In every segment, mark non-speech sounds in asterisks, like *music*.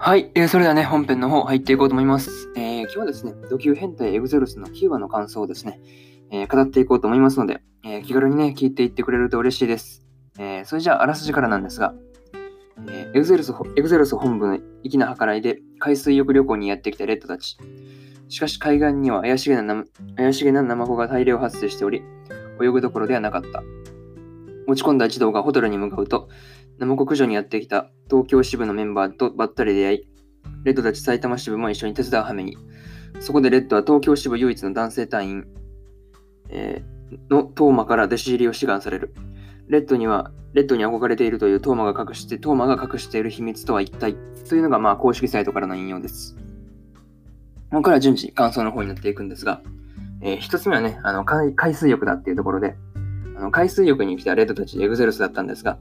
はい、えー、それではね、本編の方入っていこうと思います。えー、今日はですね、ド級変態エグゼロスの9話の感想をですね、えー、語っていこうと思いますので、え気軽にね、聞いていってくれると嬉しいです。えそれじゃあ、あらすじからなんですが、えエグゼロスエグゼロス本部の粋な計らいで海水浴旅行にやってきたレッドたち。しかし海岸には怪しげな怪しげなナマコが大量発生しており、泳ぐどころではなかった。持ち込んだ一同がホテルに向かうと、ナモコ駆除にやってきた東京支部のメンバーとばったり出会い、レッドたち埼玉支部も一緒に手伝う羽目に。そこでレッドは東京支部唯一の男性隊員、えー、のトーマから弟子入りを志願される。レッドには、レッドに憧れているというトーマが隠して、トーマが隠している秘密とは一体というのがまあ公式サイトからの引用です。ここから順次感想の方になっていくんですが、えー、一つ目はね、あの海水浴だっていうところで、あの海水浴に来た烈人たちエグゼロスだったんですが、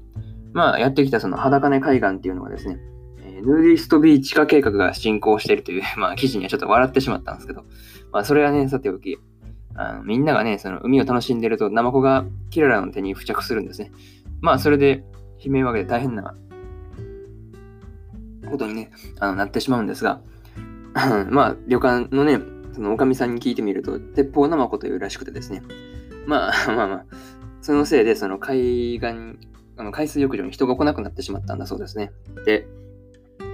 まあ、やってきたその裸根海岸っていうのがですね、えヌーディストビーチ化計画が進行しているという、*laughs* まあ、記事にはちょっと笑ってしまったんですけど、まあ、それはね、さておき、あのみんながね、その海を楽しんでると、ナマコがキララの手に付着するんですね。まあ、それで悲鳴を上げて大変なことにね、あのなってしまうんですが、*laughs* まあ、旅館のね、そのおかみさんに聞いてみると、鉄砲ナマコというらしくてですね、まあまあまあ、そのせいで、その海岸あの海水浴場に人が来なくなってしまったんだそうですね。で、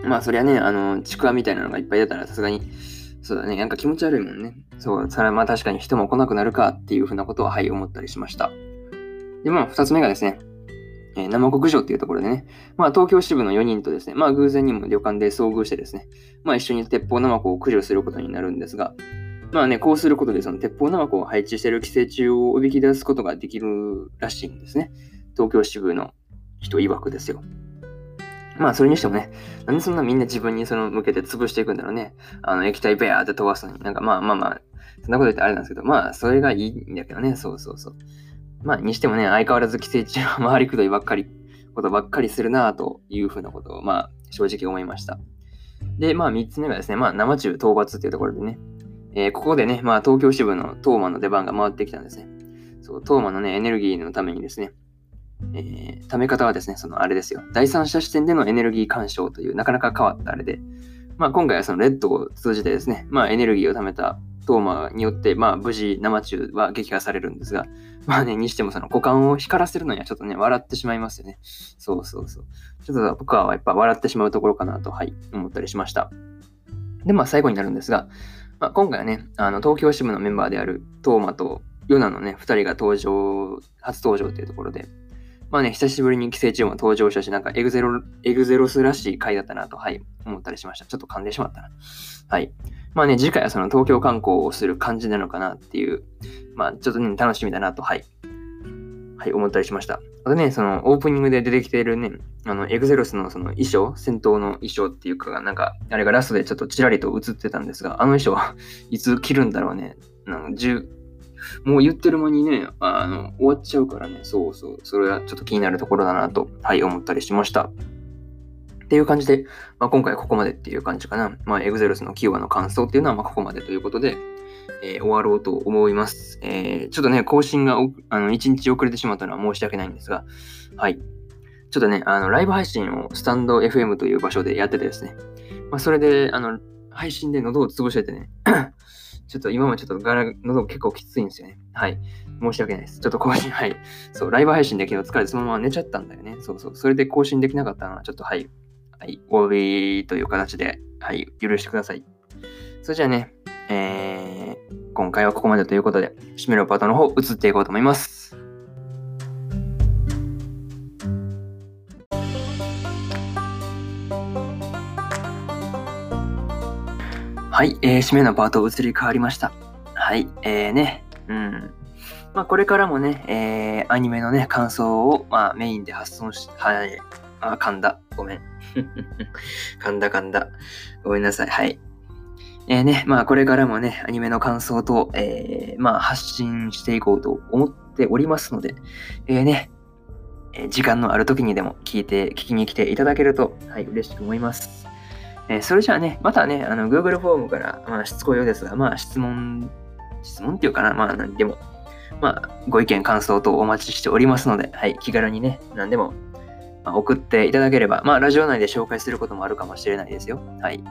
まあそりゃね、あの、ちくわみたいなのがいっぱい出たらさすがに、そうだね、なんか気持ち悪いもんね。そう、それはまあ確かに人も来なくなるかっていうふうなことは、はい、思ったりしました。で、まあ二つ目がですね、えー、生国城っていうところでね、まあ東京支部の4人とですね、まあ偶然にも旅館で遭遇してですね、まあ一緒に鉄砲生子を駆除することになるんですが、まあね、こうすることでその鉄砲生子を配置している寄生虫をおびき出すことができるらしいんですね。東京支部の人曰くですよ。まあ、それにしてもね、なんでそんなみんな自分にその向けて潰していくんだろうね。あの、液体ベアーって飛ばすのに。なんかまあまあまあ、そんなこと言ってあれなんですけど、まあ、それがいいんだけどね。そうそうそう。まあ、にしてもね、相変わらず寄生虫は回りくどいばっかり、ことばっかりするなというふうなことを、まあ、正直思いました。で、まあ、三つ目がですね、まあ、生中討伐っていうところでね、えー、ここでね、まあ、東京支部のトーマの出番が回ってきたんですね。そう、トーマのね、エネルギーのためにですね、えー、貯め方はですね、そのあれですよ。第三者視点でのエネルギー干渉というなかなか変わったあれで、まあ今回はそのレッドを通じてですね、まあエネルギーを貯めたトーマによって、まあ無事生中は撃破されるんですが、まあね、にしてもその股間を光らせるのにはちょっとね、笑ってしまいますよね。そうそうそう。ちょっと僕はやっぱ笑ってしまうところかなと、はい、思ったりしました。で、まあ最後になるんですが、まあ、今回はね、あの東京支部のメンバーであるトーマとヨナのね、2人が登場、初登場というところで、まあね、久しぶりに寄生虫も登場したし、なんかエグゼロ、エグゼロスらしい回だったなと、はい、思ったりしました。ちょっと噛んでしまったな。はい。まあね、次回はその東京観光をする感じなのかなっていう、まあちょっとね、楽しみだなと、はい。はい、思ったりしました。あとね、そのオープニングで出てきているね、あの、エグゼロスのその衣装、戦闘の衣装っていうか、なんか、あれがラストでちょっとちらりと映ってたんですが、あの衣装は *laughs* いつ着るんだろうね。なんか10もう言ってる間にね、あの、終わっちゃうからね、そうそう、それはちょっと気になるところだなと、はい、思ったりしました。っていう感じで、まあ、今回ここまでっていう感じかな。まあ、エグゼロスのキーワードの感想っていうのはまここまでということで、えー、終わろうと思います。えー、ちょっとね、更新があの1日遅れてしまったのは申し訳ないんですが、はい。ちょっとね、あのライブ配信をスタンド FM という場所でやっててですね、まあ、それで、あの、配信で喉を潰しててね、ちょっと今もちょっとガラ喉結構きついんですよね。はい。申し訳ないです。ちょっと更新、はい。そう、ライブ配信で昨日疲れてそのまま寝ちゃったんだよね。そうそう。それで更新できなかったのは、ちょっとはい。はい。お詫びという形で、はい。許してください。それじゃあね、えー、今回はここまでということで、締めのパートの方、移っていこうと思います。はい、えー、締めのパート移り変わりました。はい、えーね、うん。まあ、これからもね、えー、アニメのね、感想を、まあ、メインで発送し、はい、あ、噛んだ。ごめん。*laughs* 噛んだ噛んだ。ごめんなさい。はい。えー、ね、まあ、これからもね、アニメの感想と、えー、まあ、発信していこうと思っておりますので、えー、ね、え時間のある時にでも聞いて、聞きに来ていただけると、はい、嬉しく思います。えそれじゃあね、またね、あの、Google フォームから、まあ、しつこいようですが、まあ、質問、質問っていうかな、まあ、何でも、まあ、ご意見、感想等お待ちしておりますので、はい、気軽にね、何でも、まあ、送っていただければ、まあ、ラジオ内で紹介することもあるかもしれないですよ。はい。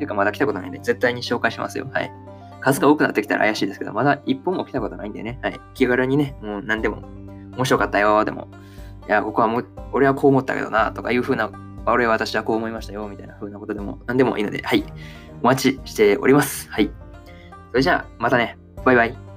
ていうか、まだ来たことないんで、絶対に紹介しますよ。はい。数が多くなってきたら怪しいですけど、まだ一本も来たことないんでね、はい。気軽にね、もう何でも、面白かったよ、でも、いや、ここはもう、俺はこう思ったけどな、とかいう風な、俺は私はこう思いましたよ、みたいな風なことでも、何でもいいので、はい。お待ちしております。はい。それじゃあ、またね。バイバイ。